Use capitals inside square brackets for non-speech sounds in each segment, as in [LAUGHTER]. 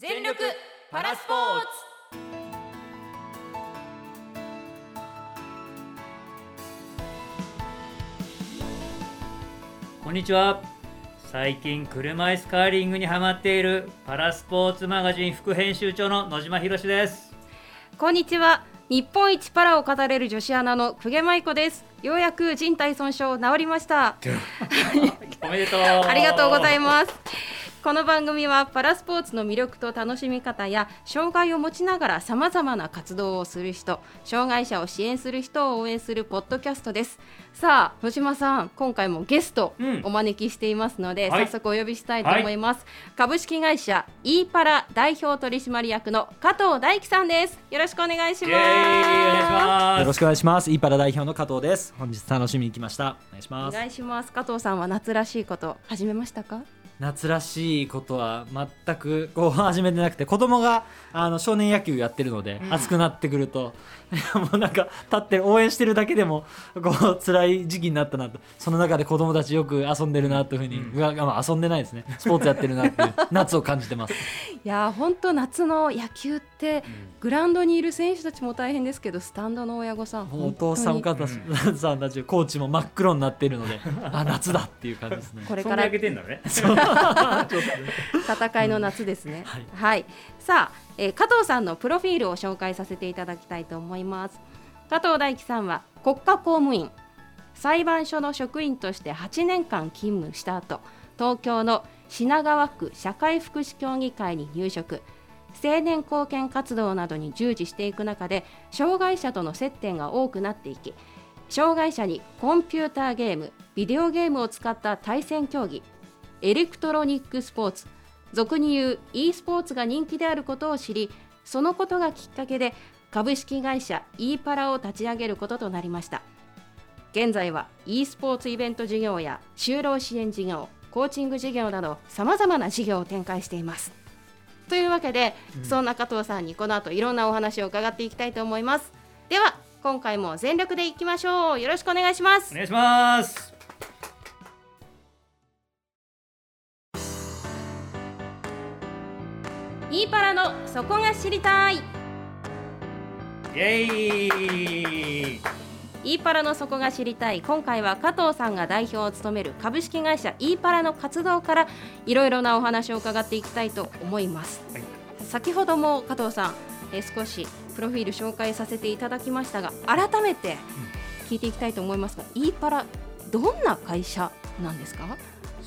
全力パラスポーツ。こんにちは。最近車椅子カーリングにハマっているパラスポーツマガジン副編集長の野島博です。こんにちは。日本一パラを語れる女子アナの久下舞子です。ようやく人体損傷治りました。[LAUGHS] おめでとう。[LAUGHS] ありがとうございますこの番組はパラスポーツの魅力と楽しみ方や障害を持ちながらさまざまな活動をする人障害者を支援する人を応援するポッドキャストです。さあ野島さん今回もゲストうん。お招きしていますので、はい。早速お呼びしたいと思います、株式会社 e パラ代表取締役の加藤大樹さんです。よろしくお願いします。願いします。よろしくお願いします。イーパラ代表の加藤です。本日楽しみに来ました。お願いします。お願いします。加藤さんは夏らしいこと始めましたか？夏らしいことは全くこう始めてなくて、子供があの少年野球やってるので、暑くなってくると、[LAUGHS] もうなんか立って応援してるだけでもこう辛い時期になったなと。その中で子供たちよく遊んでるなというふうに、うわまあ遊んでないですね。スポーツやってるなっていう [LAUGHS] 夏を感じてます。いやー本当夏の野球ってグラウンドにいる選手たちも大変ですけどスタンドの親御さんお父さんお本母さんたちコーチも真っ黒になっているので、[LAUGHS] あ夏だっていう感じですね。これから。ね。戦いの夏ですね、はい。はい、さあ、えー加藤さんのプロフィールを紹介させていただきたいと思います。加藤大樹さんは国家公務員裁判所の職員として8年間勤務した後東京の品川区社会福祉協議会に入職。青年貢献活動などに従事していく中で障害者との接点が多くなっていき障害者にコンピューターゲームビデオゲームを使った対戦競技エレクトロニックスポーツ俗に言う e スポーツが人気であることを知りそのことがきっかけで株式会社 e パラを立ち上げることとなりました。現在は e スポーツイベント事業や就労支援事業コーチング事業などさまざまな事業を展開しています。というわけで、そんな加藤さんにこの後いろんなお話を伺っていきたいと思います。では今回も全力でいきましょう。よろしくお願いします。お願いしますのそこが知りたい。イエーイ。イーパラの底が知りたい。今回は加藤さんが代表を務める株式会社イーパラの活動からいろいろなお話を伺っていきたいと思います、はい。先ほども加藤さん、えー少しプロフィール紹介させていただきましたが改めて聞いていきたいと思いますが、イーパラどんな会社なんですか？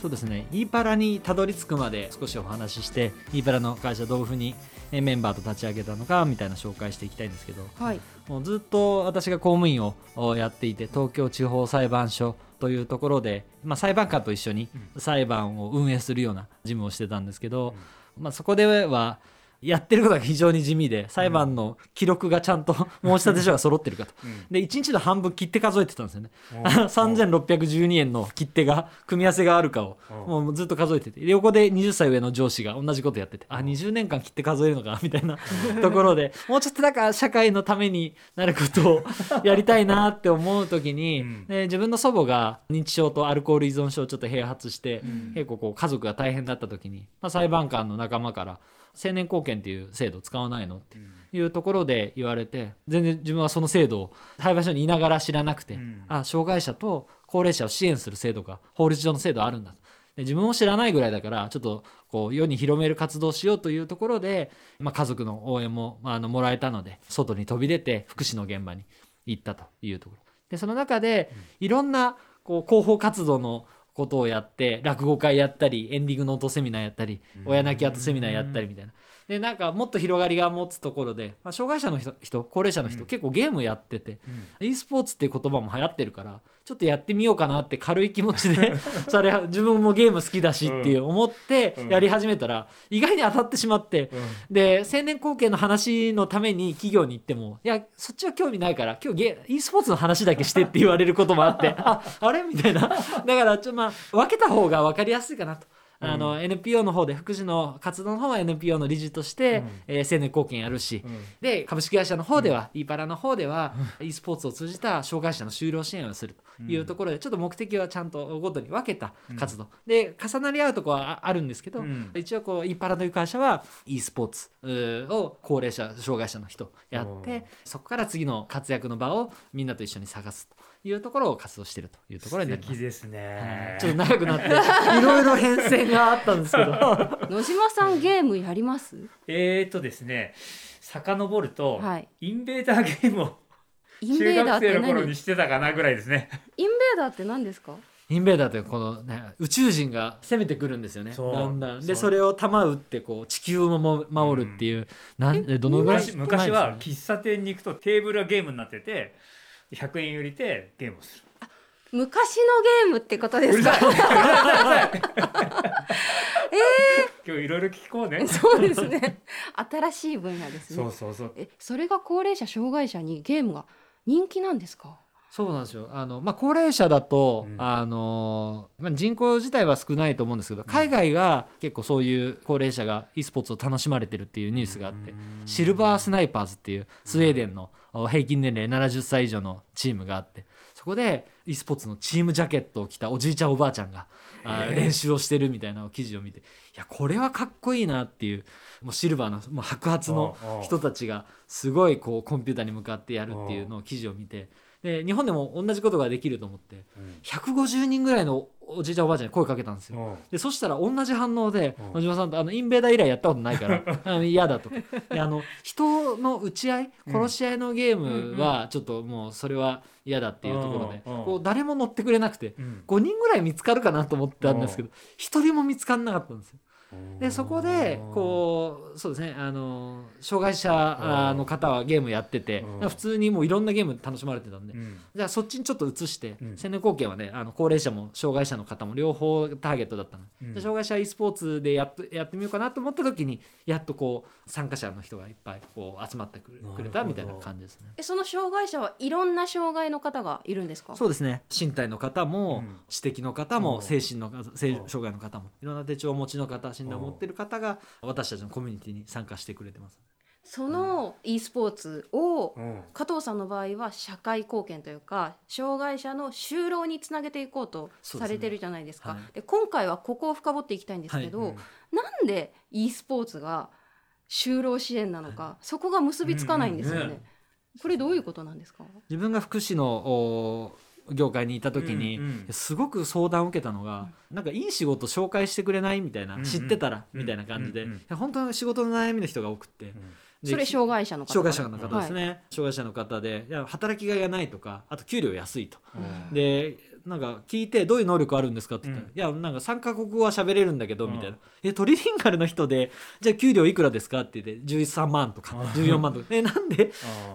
そうですね、イーパラにたどり着くまで少しお話しして、イーパラの会社どういうふうにえメンバーと立ち上げたのかみたいな紹介していきたいんですけど、はい。もうずっと私が公務員をおやっていて、東京地方裁判所というところで、まあ、裁判官と一緒に裁判を運営するような事務をしてたんですけど、まあ、そこでは、やってることが非常に地味で裁判の記録がちゃんと [LAUGHS] 申し立て書が揃ってるかと、で1日の半分切手数えてたんですよね。3612 [LAUGHS] 円の切手が組み合わせがあるかをもうずっと数えてて。で横で20歳上の上司が同じことやっててあ20年間切手数えるのかみたいなところでもうちょっとなんか社会のためになることをやりたいなって思う時に、うん。で自分の祖母が認知症とアルコール依存症をちょっと併発して、結構こう家族が大変だった時に、まあ、裁判官の仲間から青年貢献っていう制度使わないの？っていうところで言われて全然自分はその制度を裁判所にいながら知らなくて、うん。あ障害者と高齢者を支援する制度が法律上の制度あるんだと。で自分も知らないぐらいだからちょっとこう世に広める活動をしようというところで、まあ、家族の応援も、まあ、あのもらえたので外に飛び出て福祉の現場に行ったというところ。でその中でいろんなこう広報活動のことをやって落語会やったりエンディングノートセミナーやったり親泣きアートセミナーやったりみたいな。でなんかもっと広がりが持つところで、まあ、障害者の人人高齢者の人、結構ゲームやってて、e スポーツっていう言葉も流行ってるからちょっとやってみようかなって軽い気持ちで [LAUGHS] それ自分もゲーム好きだしっていう思ってやり始めたら意外に当たってしまって、で青年貢献の話のために企業に行ってもいやそっちは興味ないから今日ゲ e スポーツの話だけしてって言われることもあって [LAUGHS] ああれ？みたいな。だからちょ、まあ、分けた方が分かりやすいかなと。あの NPO の方で福祉の活動の方は NPO の理事として、うん。えー青年貢献やるし、うん。で株式会社の方では、イーパラの方では、[LAUGHS] e スポーツを通じた障害者の就労支援をするというところで、ちょっと目的はちゃんとごとに分けた活動、で重なり合うところはああるんですけど、うん。一応こうイーパラという会社は e スポーツを高齢者障害者の人やってそこから次の活躍の場をみんなと一緒に探すというところを活動しているというところになります。素敵ですね。ちょっと長くなって [LAUGHS] いろいろ変遷があったんですけど。[LAUGHS] 野島さんゲームやります？えーとですね、遡ると、はい。インベーダーゲームをインベ中ーダーって学生の頃何にしてたかなぐらいですね。インベーダーって何ですか？インベーダーというこの、ね、宇宙人が攻めてくるんですよね。そう。だんだん。でそれを弾撃ってこう地球をも守るっていう、なんでどのぐらい昔昔は喫茶店に行くとテーブルがゲームになってて100円売りでゲームをする。昔のゲームってことですか？[LAUGHS] 今日いろいろ聞こうね。そうですね。新しい分野ですね。そうそうそう。えそれが高齢者障害者にゲームが人気なんですか？そうなんですよ。あの、まあ、高齢者だと、うん。あのまあ、人口自体は少ないと思うんですけど海外が結構そういう高齢者が e スポーツを楽しまれてるっていうニュースがあって、シルバースナイパーズっていうスウェーデンの平均年齢70歳以上のチームがあってそこで e スポーツのチームジャケットを着たおじいちゃんおばあちゃんがあ練習をしてるみたいな記事を見ていやこれはかっこいいなっていうもうシルバーのもう白髪の人たちがすごいこうコンピューターに向かってやるっていうのを記事を見てで日本でも同じことができると思って150人ぐらいのおじいちゃんおばあちゃんに声かけたんですよ。でそしたら同じ反応でうん。野島さんとあのインベーダー以来やったことないから [LAUGHS] 嫌だと。であの人の撃ち合いうん。殺し合いのゲームはちょっともうそれは嫌だっていうところでうんうんこう誰も乗ってくれなくてうん。5人ぐらい見つかるかなと思ったんですけど1人も見つからなかったんですよ。でそこでこうそうですねあの障害者あの方はゲームやっててうん。普通にもういろんなゲーム楽しまれてたんでうん。じゃあそっちにちょっと移して、うん。青年貢献はねあの高齢者も障害者の方も両方ターゲットだったの。で、うん。で障害者 e スポーツでやっとやってみようかなと思った時にやっとこう参加者の人がいっぱいこう集まってくれたみたいな感じですね。えその障害者はいろんな障害の方がいるんですか？そうですね。身体の方も、うん。知的の方うんも精神の障害の方もいろんな手帳をお持ちの方診断を持ってる方が私たちのコミュニティに参加してくれてます。その e スポーツをうん加藤さんの場合は社会貢献というか障害者の就労につなげていこうとされてるじゃないですか。はいで今回はここを深掘っていきたいんですけど、うんなんで e スポーツが就労支援なのか、そこが結びつかないんですよね。うんうんこれどういうことなんですか？自分が福祉のお業界にいた時に、うんうん。すごく相談を受けたのが、なんかいい仕事紹介してくれないみたいな、うんうん。知ってたらみたいな感じで、うんうんいや本当に仕事の悩みの人が多くって、でそれ障害者の方。障害者の方ですはい。ね、障害者の方でいや働きがいがないとかあと給料安いと。うん。でなんか聞いてどういう能力あるんですかって言ったら、うん。いやなんか3カ国語は喋れるんだけどうん。みたいな、えトリリンガルの人でじゃあ給料いくらですかって言って13万とか。うん14万とか。えなんで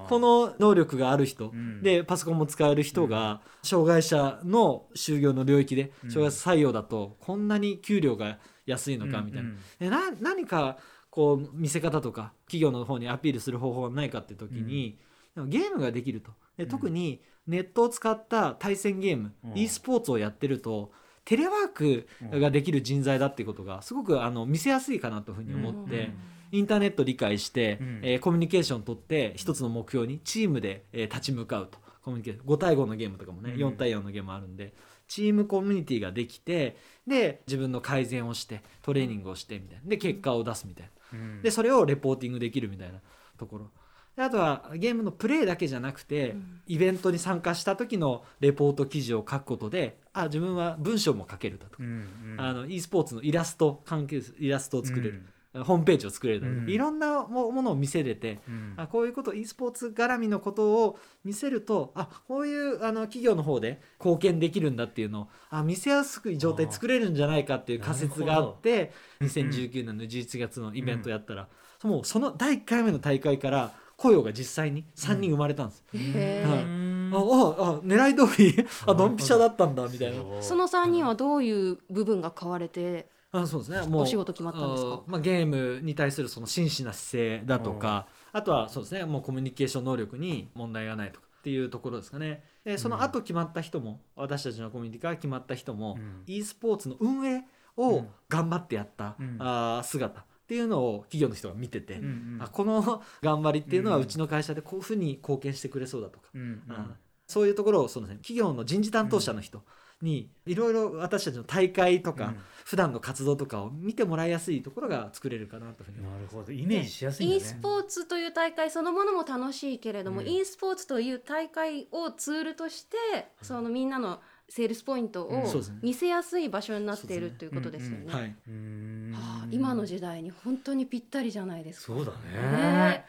この能力がある人、うん。でパソコンも使える人が障害者の就業の領域でうん。障害者採用だとこんなに給料が安いのかみたいな、何かこう見せ方とか企業の方にアピールする方法はないかって時に、でもゲームができると。で特にネットを使った対戦ゲーム、うん。e スポーツをやってるとテレワークができる人材だっていうことがすごくあの見せやすいかなというふうに思って。うん。インターネット理解して、うん。えーコミュニケーションを取って一つの目標にチームで、えー立ち向かうと。コミュニケーション5対5のゲームとかもね、うん。4対4のゲームあるんでチームコミュニティができてで自分の改善をしてトレーニングをしてみたいな。で結果を出すみたいな。うん。でそれをレポーティングできるみたいなところ。であとはゲームのプレイだけじゃなくて、うん。イベントに参加した時のレポート記事を書くことであ自分は文章も書けるだとか、うんうん。あの e スポーツのイラスト関係イラストを作れる、ホームページを作れるだとか、うん。いろんなもものを見せれて、うん。あこういうこと e スポーツ絡みのことを見せるとあこういうあの企業の方で貢献できるんだっていうのをあ見せやすい状態作れるんじゃないかっていう仮説があって2019年の11月のイベントやったら、もうその第1回目の大会から雇用が実際に3人生まれたんです、へはい。ーあああ狙い通りあドンピシャだったんだみたいな。その三人はどういう部分が買われてあそうですね。もうお仕事決まったんですか？あまあ、ゲームに対するその真摯な姿勢だとか、あとはそうですねもうコミュニケーション能力に問題がないとかっていうところですかね。でその後決まった人も、私たちのコミュニティから決まった人も、うん。e スポーツの運営をうん。頑張ってやった、うん。あー姿っていうのを企業の人が見てて、うんうん。あこの [LAUGHS] 頑張りっていうのはうんうちの会社でこういうふうに貢献してくれそうだとか、うんうん。あそういうところをその、ね、企業の人事担当者の人にいろいろ私たちの大会とか、うん。普段の活動とかを見てもらいやすいところが作れるかなというふうに。なるほどイメージしやすいんだ e ねスポーツという大会そのものも楽しいけれども、うん。e スポーツという大会をツールとしてそのみんなのセールスポイントうん。を見せやすい場所になっているということですよね。うん。はい、今の時代に本当にぴったりじゃないですか。そうだね。ね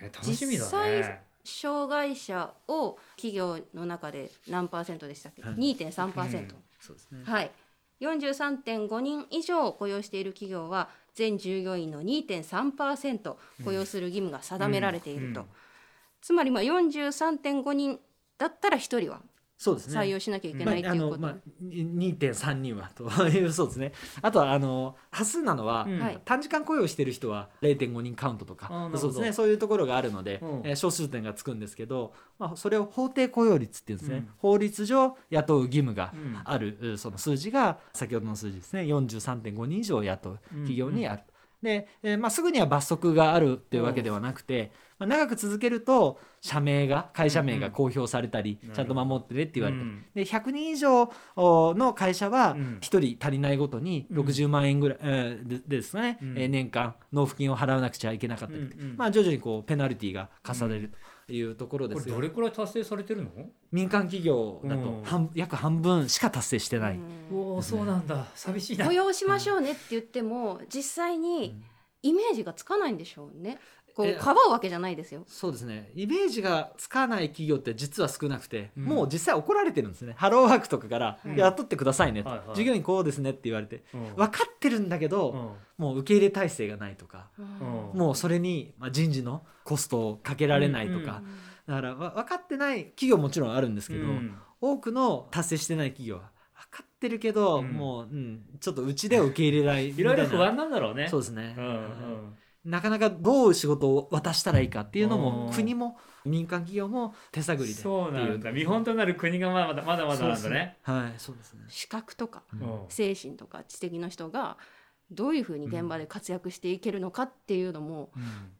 え楽しみだ実際ね障害者を企業の中で何パーセントでしたっけ、う2.3%、ん。そうですね。はい。43.5人以上雇用している企業は全従業員の2.3%雇用する義務が定められていると、うん。つまりまあ43.5人だったら1人はそうですね。採用しなきゃいけまあないということ、あのまあ、に2.3人はと。い [LAUGHS] うそうですね。あとはあの端数なのは、うん。はい。短時間雇用してる人は0.5人カウントとか。そうですね。そういうところがあるので、うん。えー小数点がつくんですけど、まあ、それを法定雇用率っていうんですね、うん。法律上雇う義務がうん。ある、うその数字が先ほどの数字ですね。43.5人以上雇う企業にある。で、えーまあ、すぐには罰則があるっていうわけではなくて、まあ、長く続けると社名が会社名が公表されたり、うんちゃんと守ってねって言われて、うん。で100人以上おの会社はうん。1人足りないごとにうん。60万円ぐらい、えーですかね、うん。えー年間納付金を払わなくちゃいけなかったり、まあ、徐々にこうペナルティが課される。というところですが、これどれくらい達成されてるの？民間企業だうん。と半、約半分しか達成してない。うん。おおそうなんだ。寂しいな。雇用しましょうねって言っても実際にイメージがつかないんでしょうね。こうえかばうわけじゃないですよ。そうですね。イメージがつかない企業って実は少なくて、うん。もう実際怒られてるんですね。ハローワークとかからうん。雇ってくださいね。と、はいはい。従業員こうですねって言われて。うん。分かってるんだけど、うん。もう受け入れ体制がないとか、うん。もうそれにまあ人事のコストをかけられないとか、だからわ分かってない企業もちろんあるんですけど、うん。多くの達成してない企業は分かってるけど、うん。もう、うん、ちょっとうちでは受け入れないみたいろいろ不な安なんだろうね。そうですね、うん。うんなかなかどういう仕事を渡したらいいかっていうのもうん。国も民間企業も手探りでそうなんっていうだ。見本となる国がまだまだまだなんだね。はいそうですね。資格とかうん。精神とか知的の人がどういうふうに現場で活躍していけるのかっていうのも、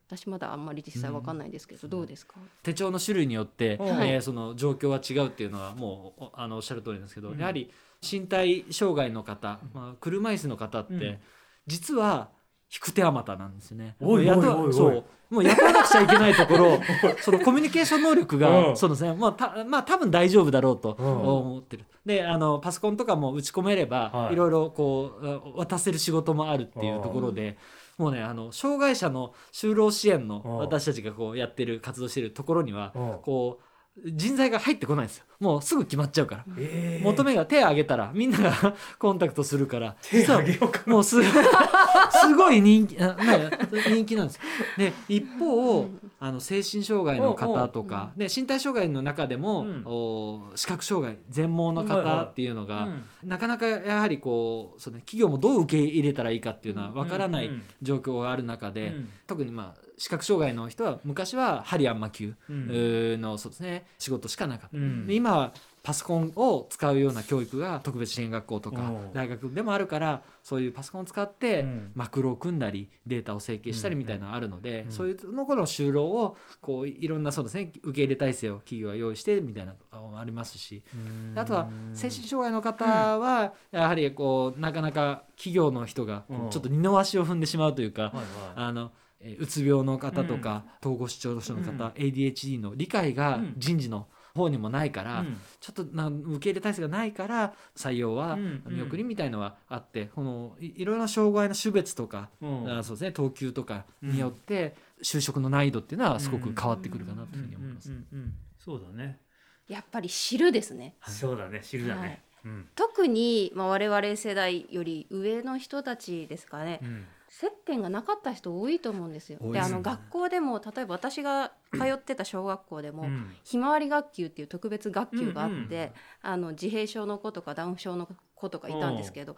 私まだあんまり実際わかんないですけど、どうですか、手帳の種類によって、はい。えーその状況は違うっていうのはもうおあのおっしゃる通りなんですけど、うん。やはり身体障害の方、まあ、車椅子の方って、うん。実は引く手あまたなんですよね。もう雇わおいおい。おいそう。もう雇わなくちゃいけないところ [LAUGHS] そのコミュニケーション能力うがん。そうですね。まあたまあ多分大丈夫だろうとうん。思ってる。であのパソコンとかも打ち込めれば、はい。い、ろいろこう渡せる仕事もあるっていうところで。もうねあの障害者の就労支援のうん。私たちがこうやってる活動してるところにはうん。こう人材が入ってこないんですよもうすぐ決まっちゃうから、えー。求めが手を挙げたらみんなが [LAUGHS] コンタクトするから。手あげようかもうす [LAUGHS] すごい人気あな人気なんです。よで一方あの精神障害の方とかで身体障害の中でも、うん。お視覚障害全盲の方っていうのが、うんなかなかやはりこうその企業もどう受け入れたらいいかっていうのは分からないうん状況がある中で、うん。特にまあ視覚障害の人は昔は針安魔球うん。のそうですね仕事しかなかった、うん。で今はパソコンを使うような教育が特別支援学校とかう。ん大学でもあるからそういうパソコンを使ってうん。マクロを組んだりデータを整形したりみたいなのがあるので、うん。そういうのこの就労をこういろんなそうですね受け入れ体制を企業は用意してみたいなのもありますし。うん。あとは精神障害の方はやはりこうなかなか企業の人がちょっと二の足を踏んでしまうというか、あのえーうつ病の方とか、統合失調症の方、うん。ADHD の理解がうん。人事の方にもないから、うん。ちょっとな受け入れ体制がないから採用はうん見送りみたいのはあって、このいいろいろな障害の種別とか、うん。あそうですね等級とかによって就職の難易度っていうのはすごく変わってくるかなというふうに思います。うんうんうんうん。そうだね。やっぱり知るですね。はい。そうだね知るだはい。ねうん。特に、まあ、我々世代より上の人たちですかね、うん接点がなかった人多いと思うんですよ。でね。の学校でも例えば私が通ってた小学校でも、うん。ひまわり学級っていう特別学級があって、うんうんあの自閉症の子とかダウン症の子とかいたんですけど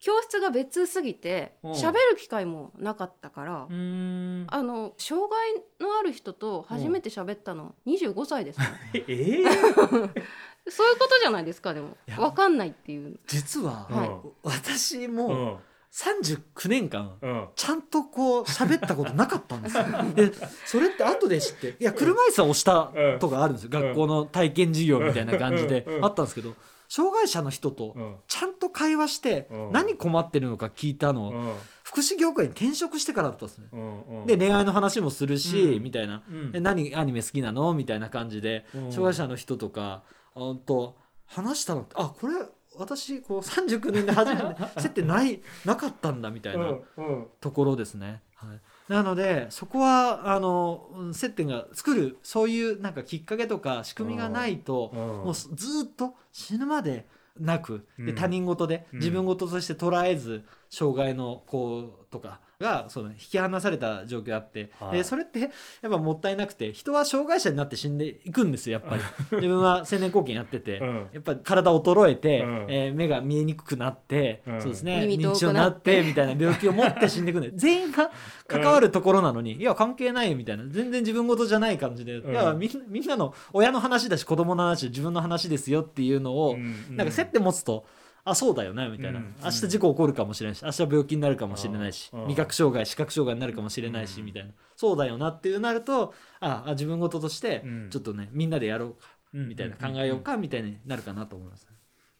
教室が別すぎてうん。喋る機会もなかったから、あの障害のある人と初めて喋ったの25歳です、ね、[LAUGHS] ええ [LAUGHS] そういうことじゃないですかでも。いや。わかんないっていう。実は、はい。私うもん39年間うんちゃんとこう喋ったことなかったんですよ。[LAUGHS] でそれって後で知っていや車椅子は押したとかあるんですよ、うん。学校の体験授業みたいな感じでうん。あったんですけど障害者の人とうん。ちゃんと会話してうん。何困ってるのか聞いたのをうん。福祉業界に転職してからだったんですね。うん。で恋愛の話もするし、うん。みたいな。う何アニメ好きなの？みたいな感じでうん。障害者の人とかほんと話したのってあこれ私こう39年で初めて [LAUGHS] 接点ないなかったんだみたいなうんところですね。はい、なのでそこはあのうん接点が作るそういうなんかきっかけとか仕組みがないとうんもうずーっと死ぬまでなくでうん。他人事でうん。自分事として捉えず障害の子とかがその引き離された状況あって、はい。でそれってやっぱもったいなくて人は障害者になって死んでいくんですよやっぱり。[LAUGHS] 自分は青年後見やってて、うん。やっぱり体衰えて、うん。えー目が見えにくくなって、うん。そうですね耳遠く認知症になってみたいな病気を持って死んでいくんで [LAUGHS] 全員が関わるところなのに、いや関係ないよみたいな。全然自分事じゃない感じで、うん。いやみんなみんなの親の話だし子供の話自分の話ですよっていうのを、うん。なんか接点持つとあそうだよねみたいな、うん。明日事故起こるかもしれないし明日病気になるかもしれないし、うん。味覚障害視覚障害になるかもしれないし、うん。みたいな。そうだよなっていうなるとああ自分事としてうん。ちょっとねみんなでやろうかうん。みたいな考えようかみたいになるかなと思います。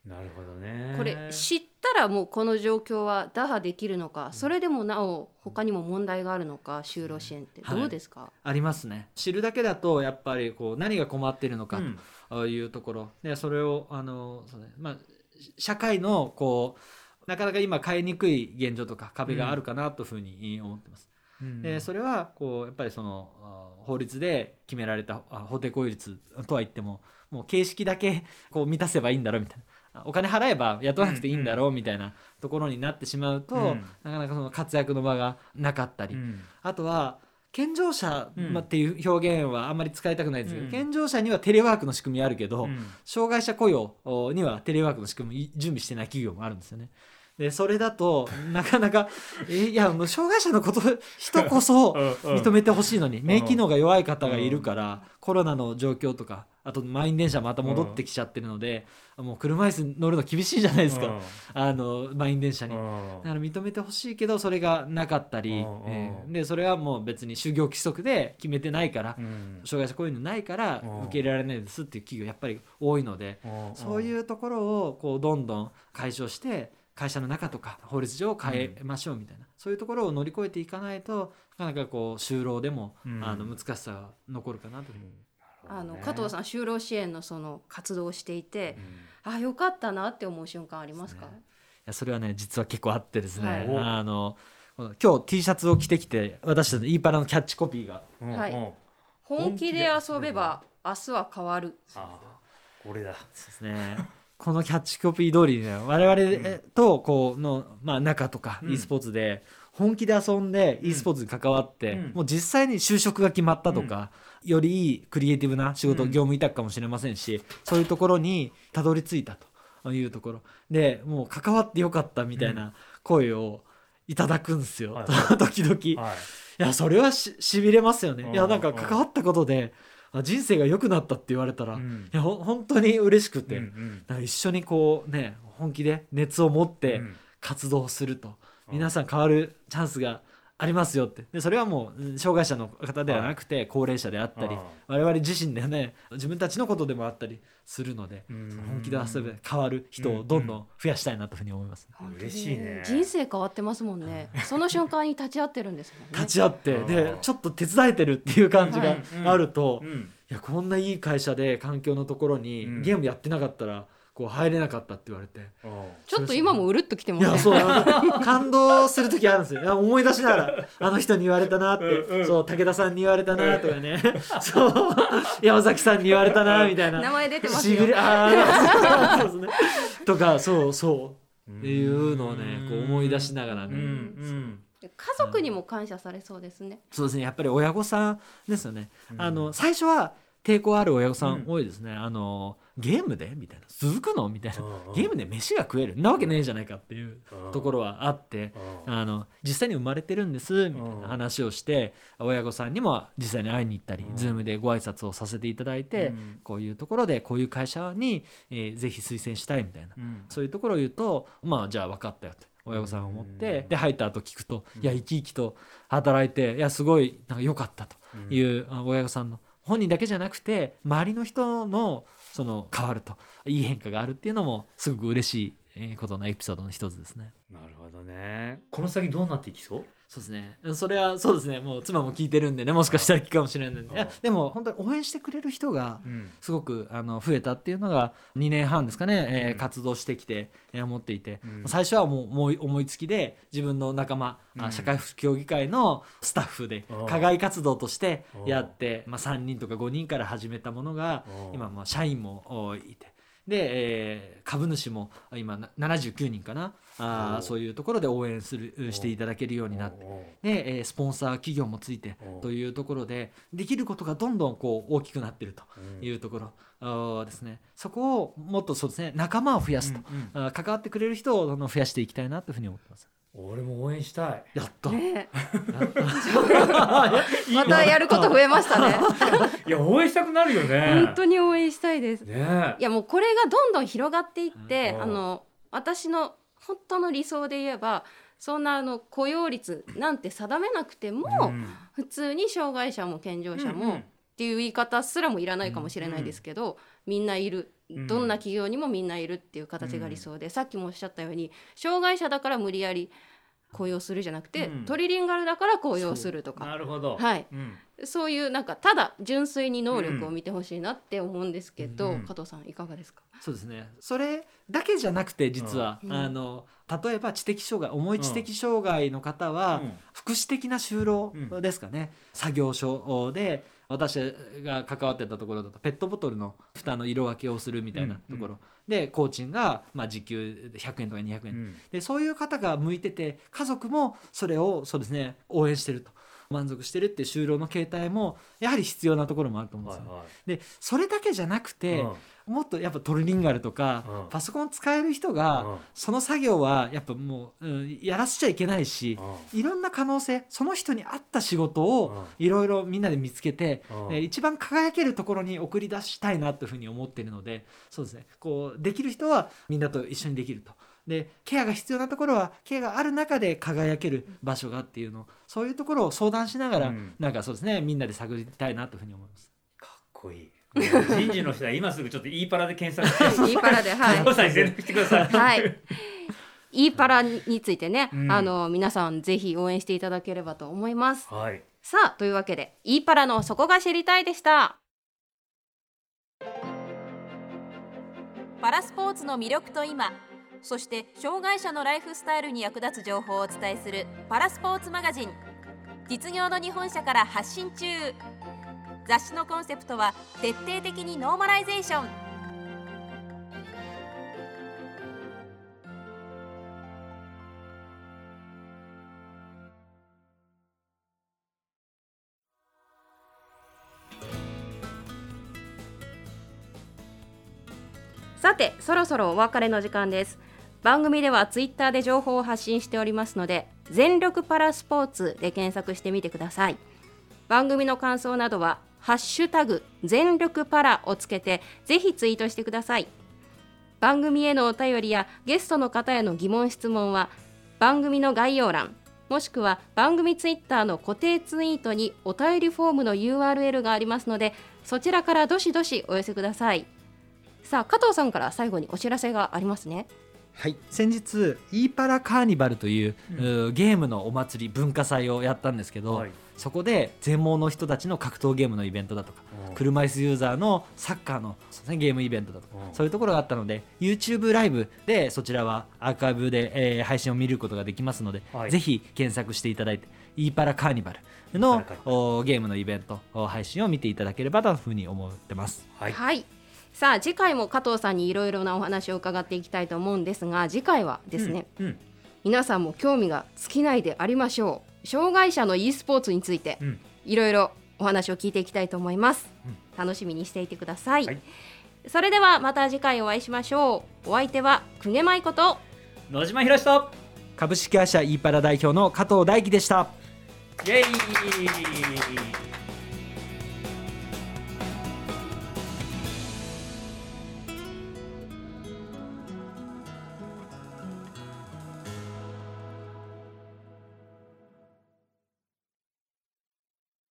なるほどね。これ知ったらもうこの状況は打破できるのかそれでもなお他にも問題があるのか就労支援ってどうですか、ありますね。知るだけだとやっぱりこう何が困っているのかうん。というところ。でそれをあのそう、ねまあ、社会のこうなかなか今変えにくい現状とか壁があるかなというふうに思ってます。うん。でそれはこうやっぱりそのあ法律で決められたあ法定雇用率とは言ってももう形式だけこう満たせばいいんだろうみたいな。あお金払えば雇わなくていいんだろうみたいなところになってしまうと、うん。なかなかその活躍の場がなかったり、うん。あとは健常者、うん。まあっていう表現はあんまり使いたくないですけど、うん。健常者にはテレワークの仕組みあるけど、うん。障害者雇用にはテレワークの仕組み準備してない企業もあるんですよね。でそれだと [LAUGHS] なかなかえいやもう障害者のこと [LAUGHS] 人こそ認めてほしいのに免疫機能が弱い方がいるからコロナの状況とかあと満員電車また戻ってきちゃってるのでもう車椅子に乗るの厳しいじゃないですか。あの満員電車に。だから認めてほしいけどそれがなかったり、うんえーでそれはもう別に就業規則で決めてないから、うん。障害者こういうのないからうん。受け入れられないですっていう企業やっぱり多いので、そういうところをこうどんどん解消して会社の中とか法律上変えましょうみたいな、そういうところを乗り越えていかないとなかなかこう就労でも、うん。あの難しさが残るかなというふうに。あの加藤さん就労支援のその活動をしていて、あよかったなって思う瞬間ありますか？ですね。いやそれはね実は結構あってですね、はい。あの今日 T シャツを着てきて私たちのイーパラのキャッチコピーが。はい。本気で遊べば明日は変わる。あこれだ。そうですね。このキャッチコピー通りにね我々とこうの、まあ、中とかうん。e スポーツで本気で遊んで e スポーツに関わって、うん。もう実際に就職が決まったとか、よりいいクリエイティブな仕事、うん。業務委託かもしれませんしそういうところにたどり着いたというところ。でもう関わってよかったみたいな声をいただくんですよ、はい。[LAUGHS] 時々。いはい。やそれはししびれますよね。うん。いやなんか関わったことであ人生が良くなったって言われたら、いうん。やほ本当に嬉しくて、うんうん。一緒にこうね本気で熱を持ってうん。活動すると、うん皆さん変わるチャンスがありますよって。でそれはもううん障害者の方ではなくて高齢者であったり、うん我々自身でね自分たちのことでもあったりするので、うん。本気で遊べ変わる人をどんどん増やしたいなというふうに思います、嬉しいね。人生変わってますもんね。その瞬間に立ち会ってるんですもんね。立ち会って、うん。でちょっと手伝えてるっていう感じがあると、い。うん。やこんないい会社で環境のところにうん。ゲームやってなかったらこう入れなかったって言われて。ちょっと今もうるっときてますね。いやそう [LAUGHS] 感動する時あるんですよ。いや思い出しながらあの人に言われたなって、うんうん。そう武田さんに言われたなとかね、[LAUGHS] そう。山崎さんに言われたなみたいな。名前出てますよ。しびれあー [LAUGHS] そうですねとかそうそう。っていうのをねこう思い出しながらね、うんうん。家族にも感謝されそうですね。そうですね。やっぱり親御さんですよね、うん。あの最初は抵抗ある親御さうんん。多いですね、あのゲームで？みたいな続くの？みたいな。ゲームで飯が食えるんなわけねえじゃないかっていうところろはあってあの実際に生まれてるんですみたいな話をして親御さんにも実際に会いに行ったりうん。ズームでご挨拶をさせていただいてこういうところでこういう会社にえーぜひ推薦したいみたいな。そういうところを言うとまあじゃあ分かったよって親御さんが思ってうん。で入った後聞くとうんいや生き生きと働いていやすごいなんか良かったというあ親御さんの本人だけじゃなくて周りの人のその変わるといい変化があるっていうのもすごく嬉しいえーことのエピソードの一つですね。なるほどねこの先どうなっていきそう？そうですね。それはそうですね。もう妻も聞いてるんでね、もしかしたら聞くかもしれないんで、うんいやでも本当に応援してくれる人がうん。すごくあの増えたっていうのが2年半ですかね、えーうん。活動してきて、えー思っていて、うん。最初はもう思い思いつきで自分の仲間、あうん。社会福祉協議会のスタッフでうん課外活動としてうんやって、まあ、3人とか5人から始めたものがうん今まあ社員もおいて。で、えー株主も今な79人かな？あそういうところで応援するしていただけるようになって。で、えースポンサー企業もついてというところでできることがどんどんこう大きくなってるとうん。いうところ。ですね。そこをもっとそうですね仲間を増やすと、うんうん。関わってくれる人をあの増やしていきたいなというふうに思ってます。俺も応援したい。やった、ね。やった。またやること増えましたね。いや応援したくなるよね。本当に応援したいです。ね。いやもうこれがどんどん広がっていって、うん。あの私の本当の理想で言えばそんなあの雇用率なんて定めなくても、うん。普通に障害者も健常者も、うんうん。っていう言い方すらもいらないかもしれないですけど、みんないる。うんどんな企業にもみんないるっていう形が理想で、さっきもおっしゃったように障害者だから無理やり雇用するじゃなくて、うん。トリリンガルだから雇用するとか。なるほど。はい。うん。そういうなんかただ純粋に能力を見てほしいなって思うんですけど、うん。加藤さんいかがですか、そうですね。それだけじゃなくて実は、うん。あの例えば知的障害重い知的障害の方は、うん。福祉的な就労ですかね、作業所で私が関わってたところだとペットボトルの蓋の色分けをするみたいなところ、うんで工賃がまあ時給100円とか200円、うん。でそういう方が向いてて家族もそれをそうですね応援してると満足してるって就労の形態もやはり必要なところもあると思うんですよ、はいはい。でそれだけじゃなくて、うん。もっとやっぱトリリンガルとか、うん。パソコン使える人が、うん。その作業はやっぱもう、うんやらせちゃいけないし、いろんな可能性その人に合った仕事をいろいろみんなで見つけて、うん。えー一番輝けるところに送り出したいなというふうに思っているのでそうですね。こうできる人はみんなと一緒にできると。でケアが必要なところはケアがある中で輝ける場所がっていうのそういうところを相談しながら、うんなんかそうですねみんなで探りたいなというふうに思います。かっこいい人事の人は今すぐちょっと E パラで検索していいパラではいさんに連絡してくださいはい。いいパラについてね、うんあの皆さんぜひ応援していただければと思います。はいさあというわけでいいパラのそこが知りたいでした。パラスポーツの魅力と今そして障害者のライフスタイルに役立つ情報をお伝えするパラスポーツマガジン。実業の日本社から発信中。雑誌のコンセプトは徹底的にノーマライゼーション。さてそろそろお別れの時間です。番組ではツイッターで情報を発信しておりますので全力パラスポーツで検索してみてください。番組の感想などはハッシュタグ全力パラをつけてぜひツイートしてください。番組へのお便りやゲストの方への疑問質問は番組の概要欄もしくは番組ツイッターの固定ツイートにお便りフォームの URL がありますのでそちらからどしどしお寄せくださいさあ加藤さんから最後にお知らせがありますねはい、先日「イーパラカーニバル」という,、うん。うーゲームのお祭り文化祭をやったんですけど、はい。そこで全盲の人たちの格闘ゲームのイベントだとか車椅子ユーザーのサッカーのねゲームイベントだとかうん。そういうところがあったので YouTube ライブでそちらはアーカイブで、えー配信を見ることができますので、はい。ぜひ検索していただいて「イーパラカーニバルの」ゲームのイベントお配信を見ていただければというふうに思ってます。はい。はいさあ次回も加藤さんにいろいろなお話を伺っていきたいと思うんですが次回はですね、うんうん。皆さんも興味が尽きないでありましょう。障害者の e スポーツについてうん。いろいろお話を聞いていきたいと思います、楽しみにしていてください、はい。それではまた次回お会いしましょう。お相手はくげまいこと野島ひろしと株式会社イーパラ代表の加藤大輝でした。イエイ